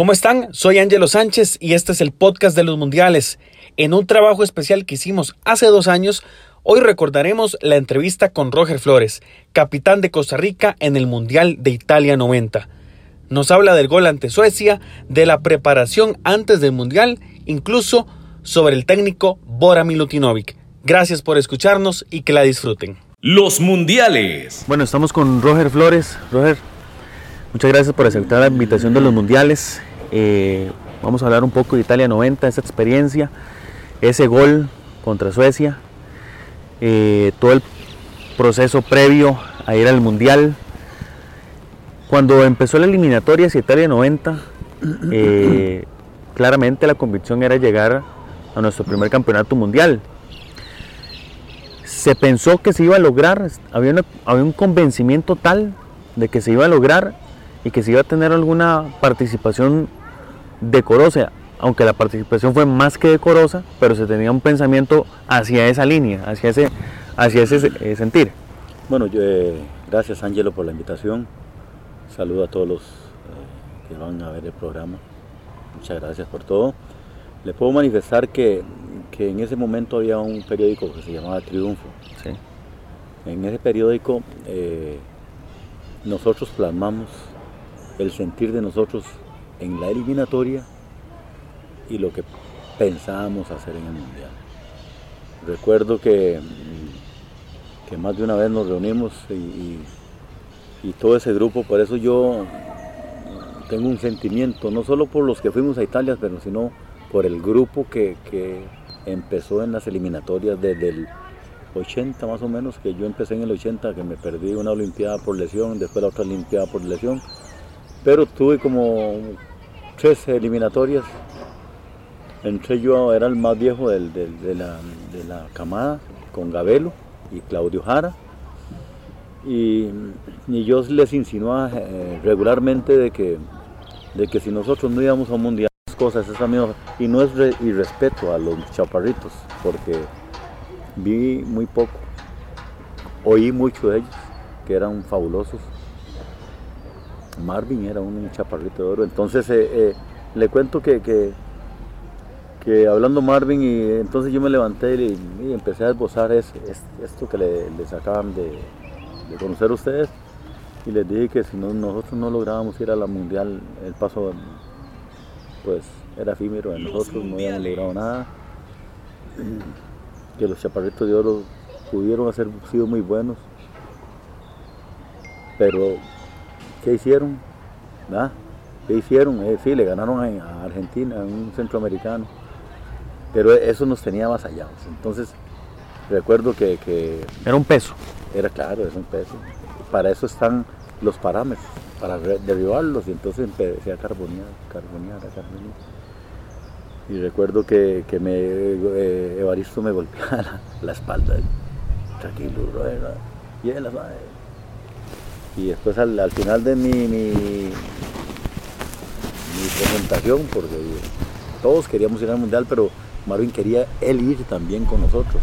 ¿Cómo están? Soy Ángelo Sánchez y este es el podcast de los mundiales. En un trabajo especial que hicimos hace dos años, hoy recordaremos la entrevista con Roger Flores, capitán de Costa Rica en el Mundial de Italia 90. Nos habla del gol ante Suecia, de la preparación antes del Mundial, incluso sobre el técnico Bora Milutinovic. Gracias por escucharnos y que la disfruten. Los mundiales. Bueno, estamos con Roger Flores. Roger, muchas gracias por aceptar la invitación de los mundiales. Eh, vamos a hablar un poco de Italia 90, esa experiencia, ese gol contra Suecia, eh, todo el proceso previo a ir al mundial. Cuando empezó la eliminatoria hacia Italia 90, eh, claramente la convicción era llegar a nuestro primer campeonato mundial. Se pensó que se iba a lograr, había, había un convencimiento tal de que se iba a lograr y que se iba a tener alguna participación decorosa, aunque la participación fue más que decorosa, pero se tenía un pensamiento hacia esa línea, hacia ese, hacia ese eh, sentir. Bueno, yo, eh, gracias Ángelo por la invitación. Saludo a todos los eh, que van a ver el programa. Muchas gracias por todo. Le puedo manifestar que, que, en ese momento había un periódico que se llamaba Triunfo. Sí. En ese periódico nosotros plasmamos el sentir de nosotros en la eliminatoria y lo que pensábamos hacer en el Mundial. Recuerdo que, que más de una vez nos reunimos y, todo ese grupo, por eso yo tengo un sentimiento, no solo por los que fuimos a Italia, pero sino por el grupo que, que empezó en las eliminatorias desde el 80 más o menos, que yo empecé en el 80, que me perdí una Olimpiada por lesión, después la otra Olimpiada por lesión, pero tuve como tres eliminatorias. Entré yo, era el más viejo de, la, camada, con Gabelo y Claudio Jara. Y, yo les insinuaba eh, regularmente de que, de que si nosotros no íbamos a un mundial, cosas esa misma, y no es irrespeto a los chaparritos, porque vi muy poco, oí mucho de ellos, que eran fabulosos, Marvin era un chaparrito de oro. Entonces eh, eh, le cuento que, que, hablando Marvin, y entonces yo me levanté y, empecé a esbozar esto que les acaban de, conocer ustedes. Y les dije que si nosotros no lográbamos ir a la mundial, el paso pues era efímero de nosotros, no habíamos logrado nada. Que los chaparritos de oro pudieron haber sido muy buenos, pero ¿Qué hicieron? ¿Qué hicieron? Eh, sí, le ganaron a, Argentina, a un centroamericano. Pero eso nos tenía más allá. Entonces, recuerdo que, Era un peso. Era claro, era un peso. Para eso están los parámetros, para derribarlos. Y entonces empecé a carbonear, carbonear, a carbonear. Y recuerdo que, me, eh, Evaristo me golpeaba la, espalda. Tranquilo, bro. Y él, y después al, final de mi, presentación, porque todos queríamos ir al mundial, pero Marvin quería él ir también con nosotros.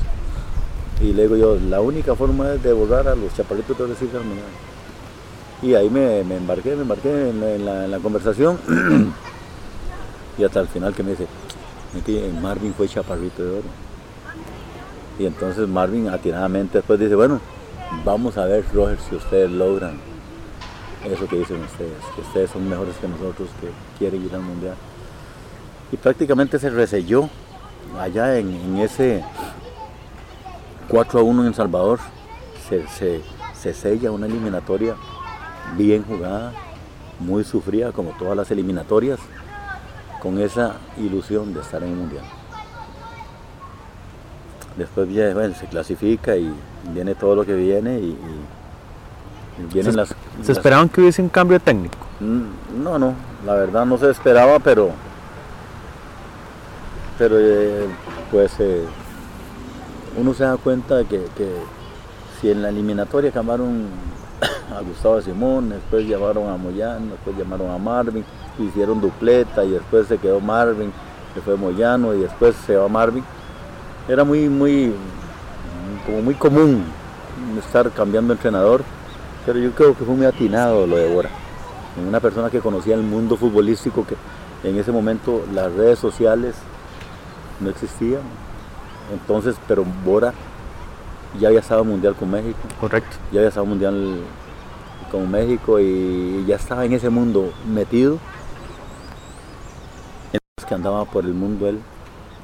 Y le digo yo, la única forma es de borrar a los chaparritos de decir al mundial. Y ahí me, embarqué, me embarqué en la, conversación. y hasta el final que me dice, Marvin fue chaparrito de oro. Y entonces Marvin atinadamente después dice, bueno, Vamos a ver, Roger, si ustedes logran eso que dicen ustedes, que ustedes son mejores que nosotros, que quieren ir al mundial. Y prácticamente se reselló allá en, ese 4 a 1 en El Salvador, se, se sella una eliminatoria bien jugada, muy sufrida como todas las eliminatorias, con esa ilusión de estar en el mundial. Después bueno, se clasifica y viene todo lo que viene y, vienen se, las... ¿Se esperaban que hubiese un cambio técnico? Mm, no, no, la verdad no se esperaba, pero... Pero eh, pues eh, uno se da cuenta de que, si en la eliminatoria llamaron a Gustavo Simón, después llamaron a Moyano, después llamaron a Marvin, hicieron dupleta y después se quedó Marvin, se fue Moyano y después se va Marvin era muy, muy, como muy común estar cambiando entrenador, pero yo creo que fue muy atinado lo de Bora. Una persona que conocía el mundo futbolístico, que, En ese momento las redes sociales no existían. Entonces, pero Bora ya había estado mundial con México. Correcto. Ya había estado mundial con México y ya estaba en ese mundo metido. Entonces que andaba por el mundo él,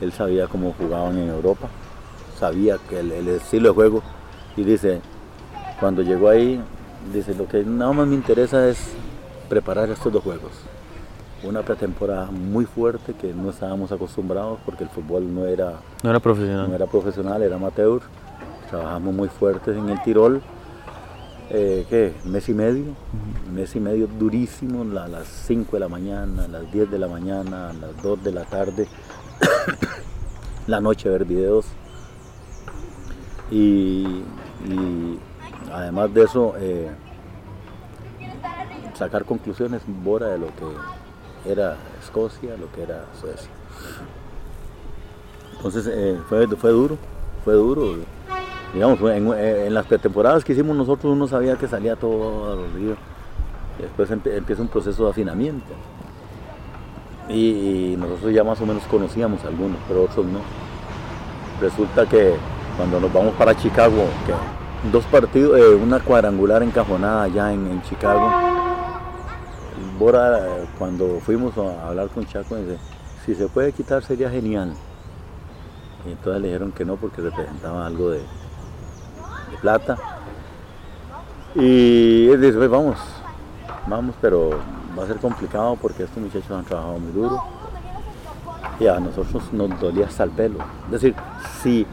él sabía cómo jugaban en Europa, sabía que el, el estilo de juego y dice, cuando llegó ahí, dice, lo que nada más me interesa es preparar estos dos juegos. Una pretemporada muy fuerte que no estábamos acostumbrados porque el fútbol no era, No era profesional. no era profesional, era amateur. Trabajamos muy fuertes en el Tirol. Eh, ¿Qué? Mes y medio. Mes y medio durísimo, a las 5 de la mañana, a las 10 de la mañana, a las 2 de la tarde. la noche ver videos. Y, además de eso, eh, sacar conclusiones Bora de lo que era Escocia, lo que era Suecia. Entonces eh, fue, fue duro, fue duro. Digamos, en, eh, en las pretemporadas que hicimos nosotros uno sabía que salía todo a los ríos. Después empieza un proceso de afinamiento. Y, nosotros ya más o menos conocíamos algunos, pero otros no. Resulta que cuando nos vamos para Chicago, que dos partidos, eh, una cuadrangular encajonada allá en, Chicago, Bora, cuando fuimos a hablar con Chaco, dice, si se puede quitar sería genial. Y entonces le dijeron que no porque representaba algo de, plata. Y él dice, "Pues vamos, vamos, pero va a ser complicado porque estos muchachos han trabajado muy duro. Y a nosotros nos dolía hasta el pelo. Es decir, si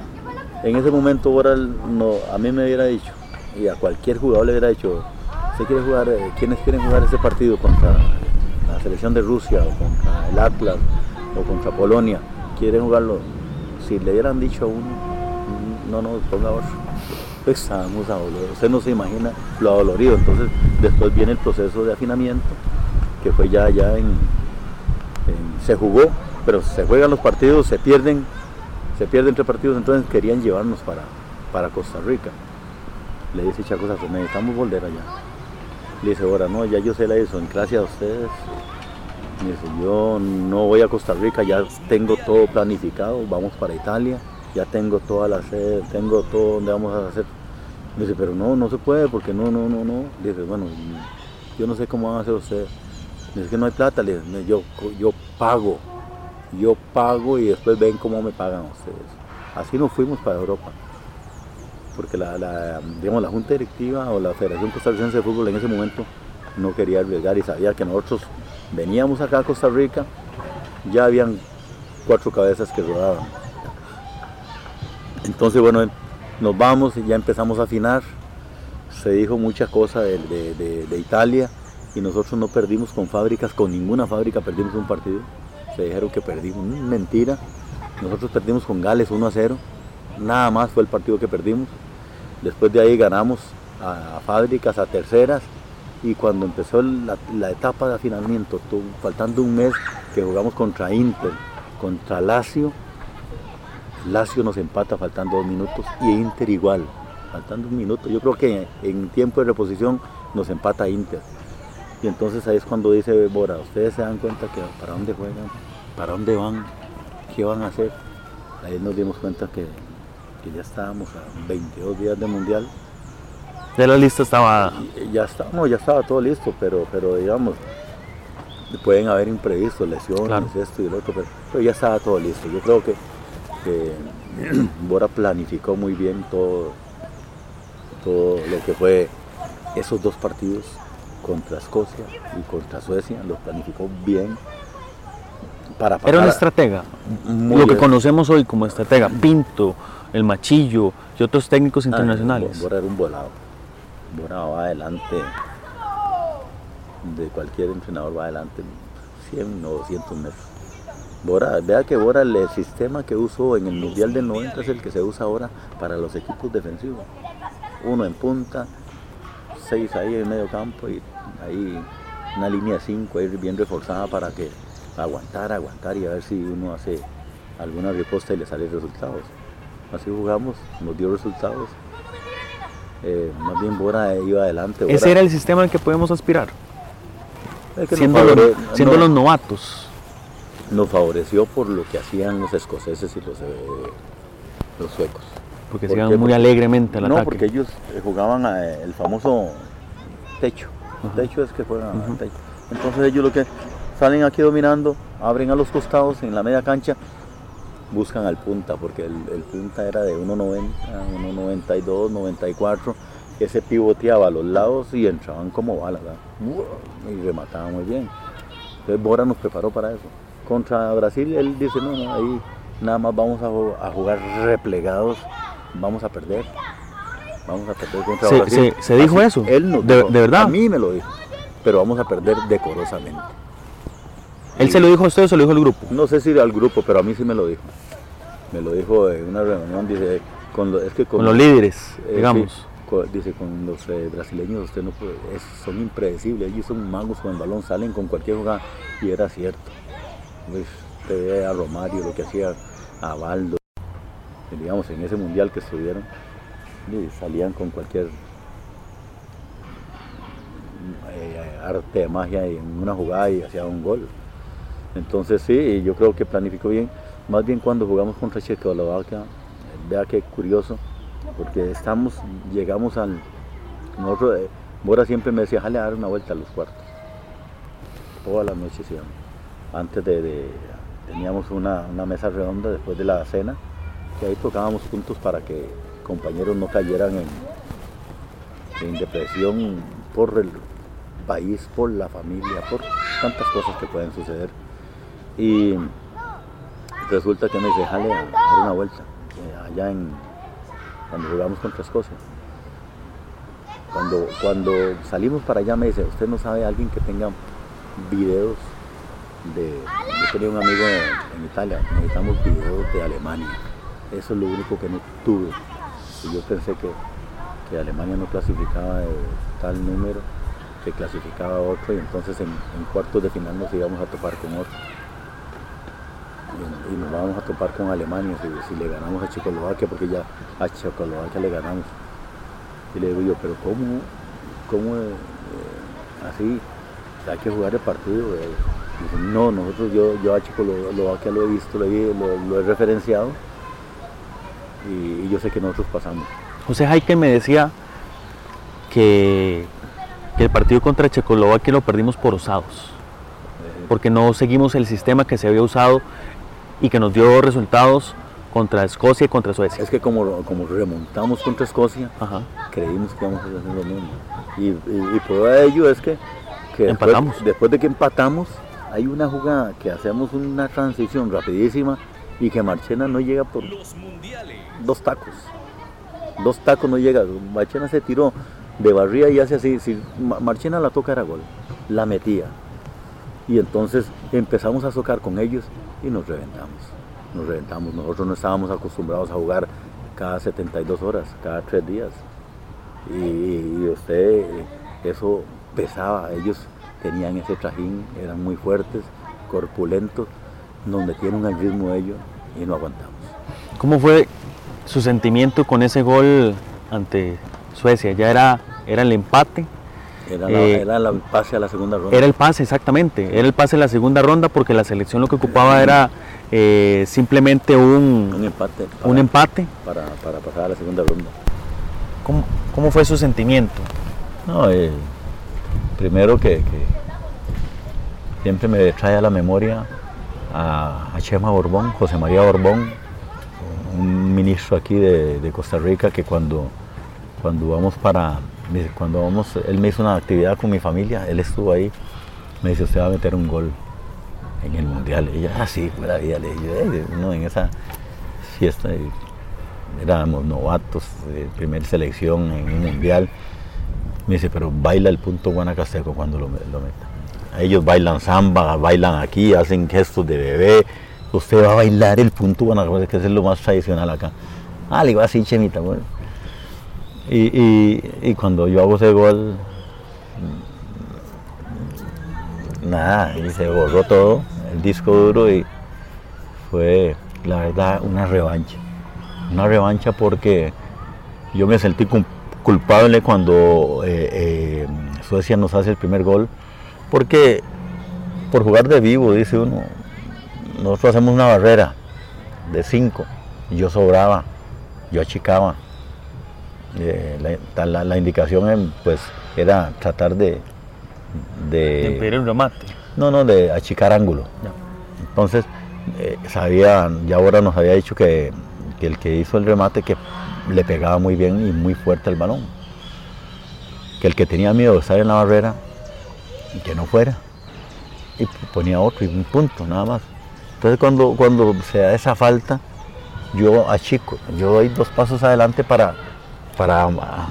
en ese momento Bora no, a mí me hubiera dicho, y a cualquier jugador le hubiera dicho, ¿usted quiere jugar, eh, quiénes quieren jugar ese partido contra la selección de Rusia o contra el Atlas o contra Polonia? ¿Quieren jugarlo? Si le hubieran dicho a uno, "Mm, no, no, ponga otro. Pues estábamos adoloridos. Usted no se imagina lo adolorido. Entonces, después viene el proceso de afinamiento, que fue ya, ya en, se jugó, pero se juegan los partidos, se pierden, se pierden tres partidos, entonces querían llevarnos para, para Costa Rica. Le dice Chaco necesitamos volver allá. Le dice, ahora no, ya yo sé la gracias a ustedes. Me dice, yo no voy a Costa Rica, ya tengo todo planificado, vamos para Italia, ya tengo toda la sede, tengo todo donde vamos a hacer. Me dice, pero no, no se puede, porque no, no, no, no. Le dice, bueno, yo no sé cómo van a hacer ustedes. Dice que no hay plata, le dice, yo, yo pago, yo pago y después ven cómo me pagan ustedes. Así nos fuimos para Europa porque la, digamos, la Junta Directiva o la Federación Costarricense de Fútbol en ese momento no quería arriesgar y sabía que nosotros veníamos acá a Costa Rica, ya habían cuatro cabezas que rodaban. Entonces, bueno, nos vamos y ya empezamos a afinar. Se dijo mucha cosa de- de Italia y nosotros no perdimos con fábricas, con ninguna fábrica perdimos un partido. Se dijeron que perdimos, Mm, mentira. Nosotros perdimos con Gales 1 a 0. Nada más fue el partido que perdimos. Después de ahí ganamos a, fábricas, a terceras. Y cuando empezó la, etapa de afinamiento, faltando un mes que jugamos contra Inter, contra Lazio, Lazio nos empata faltando dos minutos y Inter igual, faltando un minuto. Yo creo que en tiempo de reposición nos empata Inter. Y entonces ahí es cuando dice Bora, ustedes se dan cuenta que para dónde juegan, para dónde van, qué van a hacer. Ahí nos dimos cuenta que, que ya estábamos a 22 días de mundial. Ya la lista estaba. Y ya está, no, ya estaba todo listo, pero, pero digamos, pueden haber imprevistos, lesiones, Claro. esto y lo otro, pero, pero ya estaba todo listo. Yo creo que, que Bora planificó muy bien todo, todo lo que fue esos dos partidos contra Escocia y contra Suecia, los planificó bien. Para Era un estratega. Muy Lo que conocemos hoy como estratega. Pinto, el Machillo y otros técnicos Ah, internacionales. Bora era un volado. Bora va adelante. De cualquier entrenador va adelante 100 o 200 metros. Bora, vea que Bora, el sistema que usó en el Mundial del 90 es el que se usa ahora para los equipos defensivos. Uno en punta, seis ahí en medio campo y ahí una línea 5 ahí bien reforzada para que aguantar, aguantar y a ver si uno hace alguna respuesta y le sale resultados. Así jugamos, nos dio resultados. Eh, más bien Bora iba adelante. Ese era el sistema al que podemos aspirar. es que no Siendo, favore- los, siendo no- los novatos. nos favoreció por lo que hacían los escoceses y los, eh, los suecos. Porque ¿Por se iban muy alegremente al no, ataque. porque ellos eh, jugaban el famoso techo. Techo es que juegan al techo. Entonces ellos lo que salen aquí dominando, abren a los costados en la media cancha, buscan al punta, porque el, el punta era de 1.90, 1.92, 94, que se pivoteaba a los lados y entraban como balas, y remataban muy bien. Entonces Bora nos preparó para eso. Contra Brasil él dice, no, no, ahí nada más vamos a jugar replegados, vamos a perder. Vamos a perder contra Se- Brasil. se- se dijo Así, eso. Él nos ¿De- de verdad? A mí me lo dijo, pero vamos a perder decorosamente. ¿Él se lo dijo a usted o se lo dijo al grupo? No sé si al grupo, pero a mí sí me lo dijo. Me lo dijo en una reunión, dice, con lo- es que Con los líderes, eh, digamos. sí, con- dice, con los eh, brasileños usted no puede, es- son impredecibles, ellos son magos con el balón, salen con cualquier jugada, y era cierto. Pues, usted ve a Romario, lo que hacía a Baldo, digamos, en ese mundial que estuvieron, y salían con cualquier eh, arte de magia en una jugada y hacían un gol. Entonces sí, yo creo que planificó bien. Más bien cuando jugamos contra Checoslovaquia, vea qué curioso, porque estamos, llegamos al, nosotros, eh, Bora siempre me decía, jale a dar una vuelta a los cuartos. Todas las noches íbamos. Antes de, teníamos una mesa redonda después de la cena, que ahí tocábamos juntos para que compañeros no cayeran en, depresión por el país, por la familia, por tantas cosas que pueden suceder. Y resulta que me dice, jale dar una vuelta, eh, allá en, cuando jugamos contra Escocia. Cuando, cuando salimos para allá me dice, ¿usted no sabe alguien que tenga videos de... Yo tenía un amigo en Italia, necesitamos videos de Alemania. Eso es lo único que no tuve. Y yo pensé que, que Alemania no clasificaba tal número, que clasificaba otro y entonces en, en cuartos de final nos íbamos a topar con otro. Y, nos vamos a topar con Alemania si, si le ganamos a Checoslovaquia, porque ya a Checoslovaquia le ganamos. Y le digo yo, pero ¿cómo, cómo eh, así? Hay que jugar el partido. eh". No, nosotros, yo, yo a Checoslovaquia lo he visto, lo he, lo- lo he referenciado y, y yo sé que nosotros pasamos. José Jaime me decía que, que el partido contra Checoslovaquia lo perdimos por osados, Eh, porque no seguimos el sistema que se había usado y que nos dio resultados contra Escocia y contra Suecia. Es que como, como remontamos contra Escocia, Ajá. creímos que íbamos a hacer lo mismo. Y, y- y prueba de ello es que, que después, Empatamos. después de que empatamos, hay una jugada que hacemos una transición rapidísima y que Marchena no llega por Los mundiales. Dos tacos. Dos tacos no llega. Marchena se tiró de barría y hace así. Marchena la toca era gol. La metía. Y entonces empezamos a socar con ellos y nos reventamos. Nos reventamos. Nosotros no estábamos acostumbrados a jugar cada 72 horas, cada tres días. Y, y usted, eso pesaba. Ellos tenían ese trajín, eran muy fuertes, corpulentos. Nos metieron al ritmo de ellos y no aguantamos. ¿Cómo fue su sentimiento con ese gol ante Suecia? Ya era, era el empate, Era, la, Eh, era pase a la segunda ronda. era el pase exactamente, era el pase en la segunda ronda porque la selección lo que ocupaba era eh, simplemente un un, empate para, un empate. para, para pasar a la segunda ronda. ¿Cómo, cómo fue su sentimiento? No, eh, primero que, que siempre me trae a la memoria a, a Chema Borbón, José María Borbón, un ministro aquí de, Costa Rica que cuando, cuando vamos para, cuando vamos, él me hizo una actividad con mi familia, él estuvo ahí, me dice, usted va a meter un gol en el mundial. Y ah, sí, buena vida, le dije, "Eh, no, en esa fiesta éramos novatos, eh, primer selección en un mundial. Me dice, pero baila el punto guanacasteco cuando lo, lo meta. Ellos bailan samba, bailan aquí, hacen gestos de bebé. Usted va a bailar el punto guanacasteco, que es lo más tradicional acá. Ah, le digo así, chemita, bueno. Y, y- cuando yo hago ese gol, mm, nada, y se borró todo, el disco duro, y fue, la verdad, una revancha. Una revancha porque yo me sentí culpable cuando eh, eh, Suecia nos hace el primer gol, porque por jugar de vivo, dice uno, nosotros hacemos una barrera de cinco, y yo sobraba, yo achicaba. Eh, la, la- la indicación pues era tratar de, De impedir el remate. no, no, de achicar ángulo. Entonces, eh, sabía, ya ahora nos había dicho que, que el que hizo el remate que le pegaba muy bien y muy fuerte el balón. Que el que tenía miedo de estar en la barrera, que no fuera. Y ponía otro y un punto, nada más. Entonces cuando, cuando se da esa falta, yo achico, yo doy dos pasos adelante para, para ah,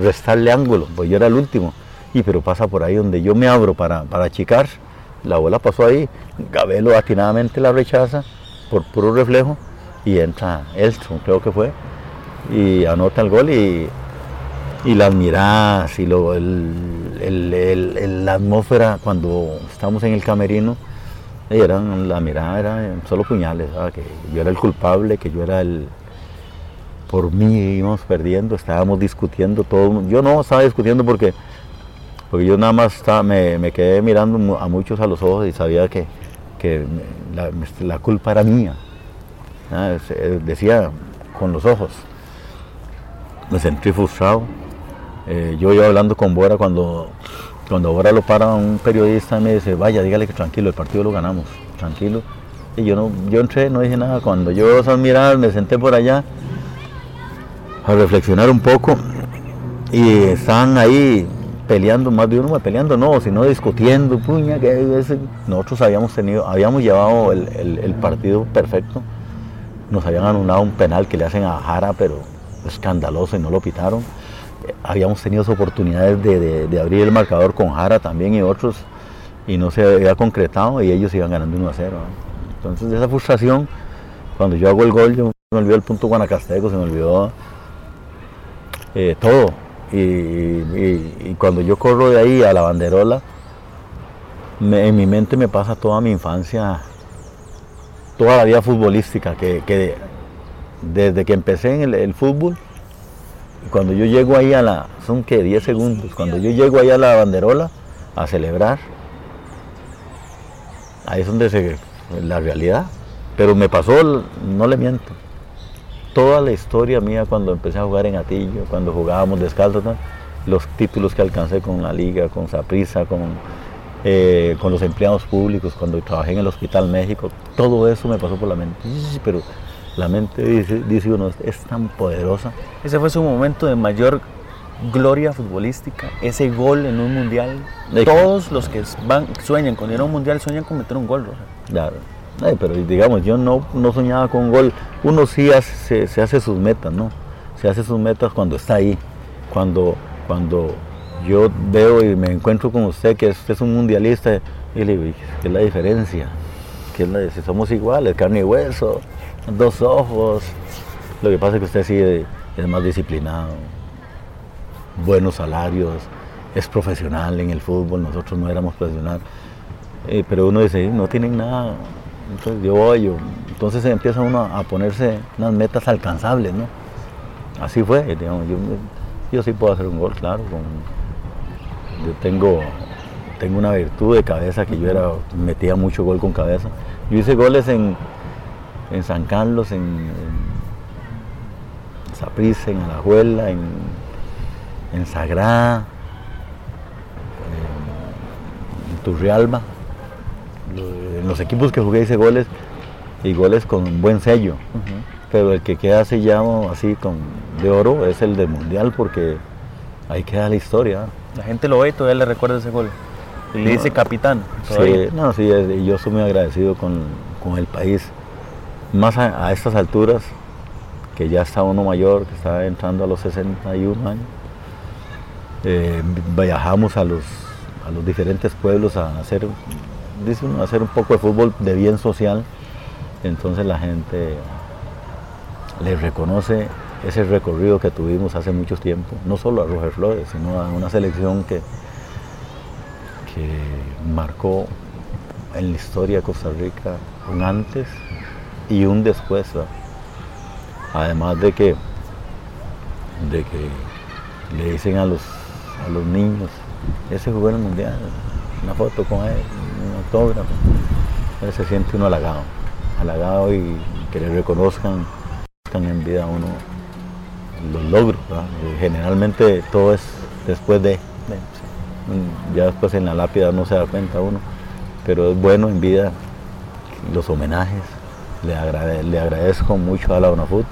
restarle ángulo, pues yo era el último. Y pero pasa por ahí donde yo me abro para, para achicar, la bola pasó ahí, Gabelo atinadamente la rechaza por puro reflejo y entra Elstrom, creo que fue, y anota el gol y, y las miradas y lo, el, el- la atmósfera cuando estábamos en el camerino, eh, eran, la mirada era solo puñales, que yo era el culpable, que yo era el... Por mí íbamos perdiendo, estábamos discutiendo todo. Yo no estaba discutiendo porque, porque yo nada más me, me quedé mirando a muchos a los ojos y sabía que, que la, la culpa era mía. Eh, Decía con los ojos. Me sentí frustrado. Eh, yo iba hablando con Bora cuando, cuando Bora lo para un periodista me dice, vaya, dígale que tranquilo, el partido lo ganamos, tranquilo. Y yo no, yo entré, no dije nada. Cuando yo esas miradas, me senté por allá a reflexionar un poco y estaban ahí peleando, más de uno peleando, no, sino discutiendo, puña, que nosotros habíamos tenido, habíamos llevado el, el- el partido perfecto, nos habían anulado un penal que le hacen a Jara, pero escandaloso y no lo pitaron. Habíamos tenido oportunidades de, de- de abrir el marcador con Jara también y otros, y no se había concretado y ellos iban ganando 1 a 0. ¿no? Entonces esa frustración, cuando yo hago el gol, yo me olvidó el punto Guanacasteco, se me olvidó eh, todo. Y, y- y cuando yo corro de ahí a la banderola, me- en mi mente me pasa toda mi infancia, toda la vida futbolística, que, que desde que empecé en el, el fútbol, cuando yo llego ahí a la, son que 10 segundos, cuando yo llego ahí a la banderola a celebrar, ahí es donde se, la realidad. Pero me pasó, no le miento, toda la historia mía cuando empecé a jugar en Atillo, cuando jugábamos descalzo, tal, los títulos que alcancé con la liga, con Saprissa, con, eh, con los empleados públicos, cuando trabajé en el Hospital México, todo eso me pasó por la mente. Pero la mente, dice, dice uno, es tan poderosa. Ese fue su momento de mayor gloria futbolística, ese gol en un mundial. De- Todos los que van, sueñan con ir a un mundial sueñan con meter un gol, Roger. Claro. Ay, pero digamos, yo no, no soñaba con gol. Uno sí hace, se, se hace sus metas, ¿no? Se hace sus metas cuando está ahí. Cuando, cuando yo veo y me encuentro con usted, que usted es un mundialista, y le digo, ¿qué es la diferencia? ¿Qué es la, si somos iguales, carne y hueso, dos ojos. Lo que pasa es que usted sí es más disciplinado, buenos salarios, es profesional en el fútbol, nosotros no éramos profesionales. Eh, pero uno dice, no tienen nada, entonces yo voy, yo. entonces empieza uno a ponerse unas metas alcanzables, ¿no? Así fue, digamos, yo, yo sí puedo hacer un gol, claro, yo tengo, tengo una virtud de cabeza que yo era, metía mucho gol con cabeza. Yo hice goles en, en San Carlos, en, en en Alajuela, en, en Sagrada, en, en Turrialba. En los equipos que jugué hice goles y goles con buen sello. Pero el que queda sellado así con de oro es el del mundial porque ahí queda la historia. La gente lo ve y todavía le recuerda ese gol. Y le dice capitán. Sí, no, sí, yo soy muy agradecido con, con el país. Más a, estas alturas, que ya está uno mayor, que está entrando a los 61 años. eh, viajamos a los, a los diferentes pueblos a hacer, dice hacer un poco de fútbol de bien social. Entonces la gente le reconoce ese recorrido que tuvimos hace mucho tiempo, no solo a Roger Flores, sino a una selección que, que marcó en la historia de Costa Rica un antes y un después. Además de que, de que le dicen a los, a los niños, ese jugó en el mundial, una foto con él, un autógrafo, se siente uno halagado. halagado y que le reconozcan, en vida uno los logros. Eh, Generalmente todo es después de, mm, ya después en la lápida no se da cuenta uno, pero es bueno en vida los homenajes. Le, agrade- le agradezco mucho a la UNAFUT,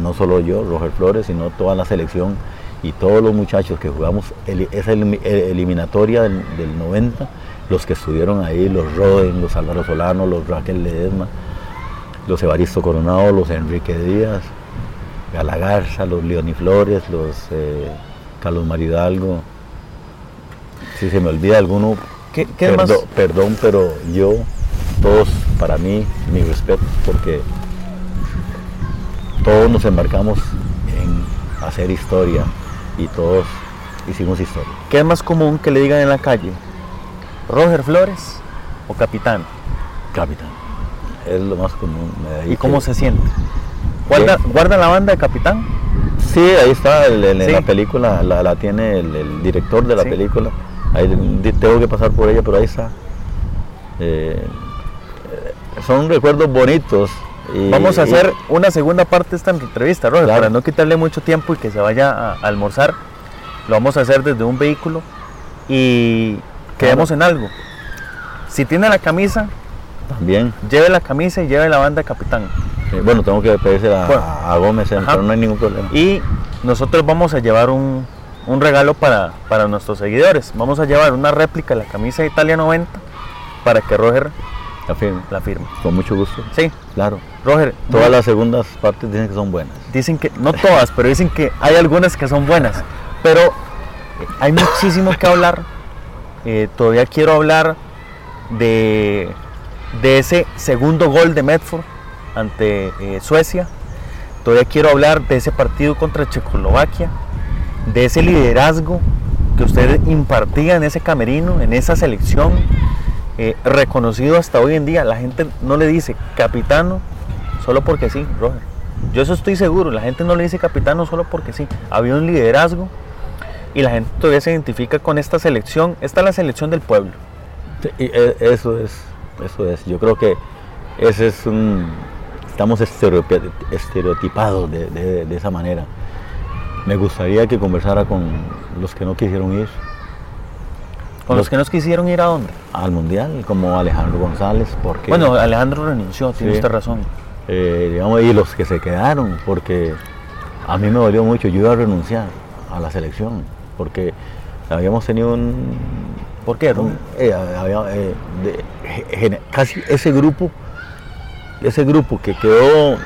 no solo yo, Roger Flores, sino toda la selección y todos los muchachos que jugamos el- esa elimi- eh, eliminatoria del, del 90, los que estuvieron ahí, los Roden, los Álvaro Solano, los Raquel Ledesma, los Evaristo Coronado, los Enrique Díaz, Galagarza, los Leoni Flores, los eh, Carlos Maridalgo. Si se me olvida alguno, ¿Qué, qué más? Perdón, pero yo, todos, para mí, mi respeto, porque todos nos embarcamos en hacer historia y todos hicimos historia. ¿Qué es más común que le digan en la calle? ¿Roger Flores o Capitán? Capitán. Es lo más común. ¿Y cómo se siente? ¿Guarda, guarda la banda de Capitán? Sí, ahí está, el- el- en Sí. la película, la, la tiene el, el director de la Sí. película. Ahí tengo que pasar por ella, pero ahí está. Eh, son recuerdos bonitos. y- Vamos a y- hacer una segunda parte de esta entrevista, Roger, Claro. para no quitarle mucho tiempo y que se vaya a, almorzar. Lo vamos a hacer desde un vehículo y quedemos en algo. Si tiene la camisa, También. lleve la camisa y lleve la banda de Capitán. Eh, bueno, tengo que pedírsela Bueno. a, Gómez, eh, Ajá. pero no hay ningún problema. Y nosotros vamos a llevar un, un regalo para, para nuestros seguidores. Vamos a llevar una réplica de la camisa de Italia 90 para que Roger La firmo. la firme. Con mucho gusto. Sí, Claro. Roger, Todas no- las segundas partes dicen que son buenas. dicen que, no todas, pero dicen que hay algunas que son buenas. Pero eh, hay muchísimo que hablar. Eh, todavía quiero hablar de, de ese segundo gol de Medford ante eh, Suecia. Todavía quiero hablar de ese partido contra Checoslovaquia, de ese liderazgo que usted impartía en ese camerino, en esa selección, eh, reconocido hasta hoy en día. La gente no le dice capitano solo porque sí, Roger. Yo eso estoy seguro, la gente no le dice capitano solo porque sí. Había un liderazgo y la gente todavía se identifica con esta selección. Esta es la selección del pueblo. Sí, y, eh, eso es, eso es. Yo creo que ese es un. Estamos estereotipados de esa manera. Me gustaría que conversara con los que no quisieron ir Con los Los- que nos quisieron ir a dónde. al mundial, como Alejandro González, porque Bueno, Alejandro renunció, tiene Sí. usted razón. eh, digamos, y los que se quedaron, porque a mí me dolió mucho. Yo iba a renunciar a la selección, porque habíamos tenido un ¿Por qué? Eh, había, eh, de- casi ese grupo, ese grupo que quedó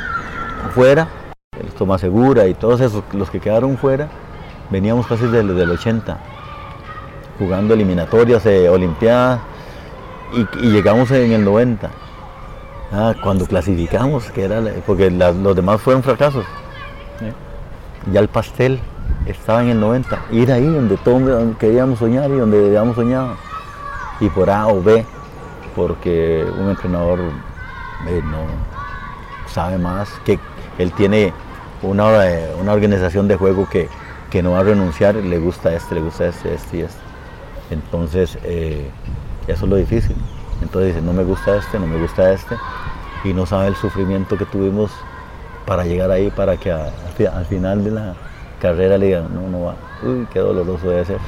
fuera, el Tomás Segura y todos esos, los que quedaron fuera, veníamos casi desde del 80, jugando eliminatorias, eh, olimpiadas, y, y llegamos en el 90. Ah, cuando clasificamos, que era porque los demás fueron fracasos. Ya el pastel estaba en el 90. Ir ahí donde todos queríamos soñar y donde habíamos soñado. Y por A o B, porque un entrenador eh, no sabe más, que él tiene una, eh, una organización de juego que, que no va a renunciar, le gusta este, le gusta este, este y este. Entonces, eh, eso es lo difícil. Entonces dice, no me gusta este, no me gusta este, y no sabe el sufrimiento que tuvimos para llegar ahí, para que al final de la carrera le digan, no, no va. Uy, qué doloroso debe ser.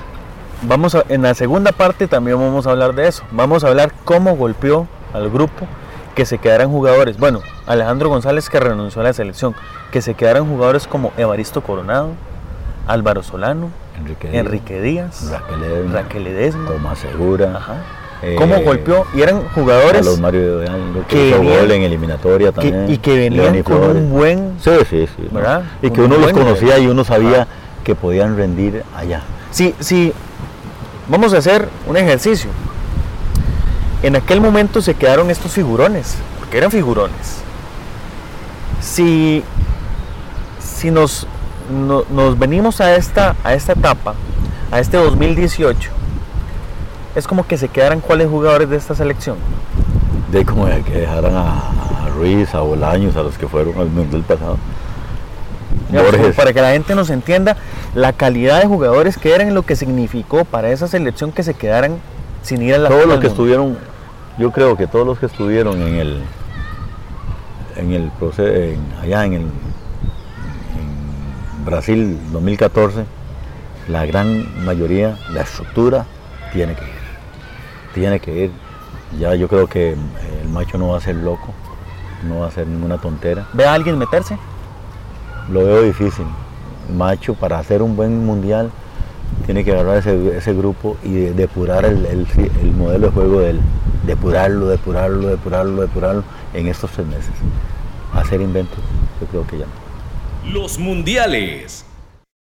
Vamos a- en la segunda parte también vamos a hablar de eso. Vamos a hablar cómo golpeó al grupo que se quedaran jugadores. Bueno, Alejandro González que renunció a la selección, que se quedaran jugadores como Evaristo Coronado, Álvaro Solano, Enrique Díaz, Enrique Díaz, Raquel Ledesma, Raquel Ledesma. Tomás Segura, Ajá. eh, ¿Cómo golpeó? Y eran jugadores Carlos Mario de Aldo, que, hizo gol en eliminatoria que- también. y que venían con un buen... Sí, sí, sí. ¿no? ¿Verdad? Y que uno un los conocía y uno sabía que podían rendir allá. Sí, sí. Vamos a hacer un ejercicio. En aquel momento se quedaron estos figurones, porque eran figurones. Si, si nos, no- nos venimos a esta, a esta etapa, a este 2018, es como que se quedaran cuáles jugadores de esta selección. De como que dejaran a, a Ruiz, a Bolaños, a los que fueron al mundial pasado. Digamos, como Borges. Para que la gente nos entienda la calidad de jugadores que eran y lo que significó para esa selección que se quedaran sin ir a la todos los del que Mundo. estuvieron, yo creo que todos los que estuvieron en el en el proceso, allá en, el, Brasil 2014, la gran mayoría, la estructura tiene que ir. Tiene que ir. Ya yo creo que el macho no va a ser loco, no va a hacer ninguna tontera. ¿Ve a alguien meterse? Lo veo difícil. Macho, para hacer un buen mundial, tiene que agarrar ese, grupo y depurar el, el, modelo de juego del depurarlo, depurarlo, depurarlo, depurarlo en estos tres meses. Hacer inventos, yo creo que ya Los mundiales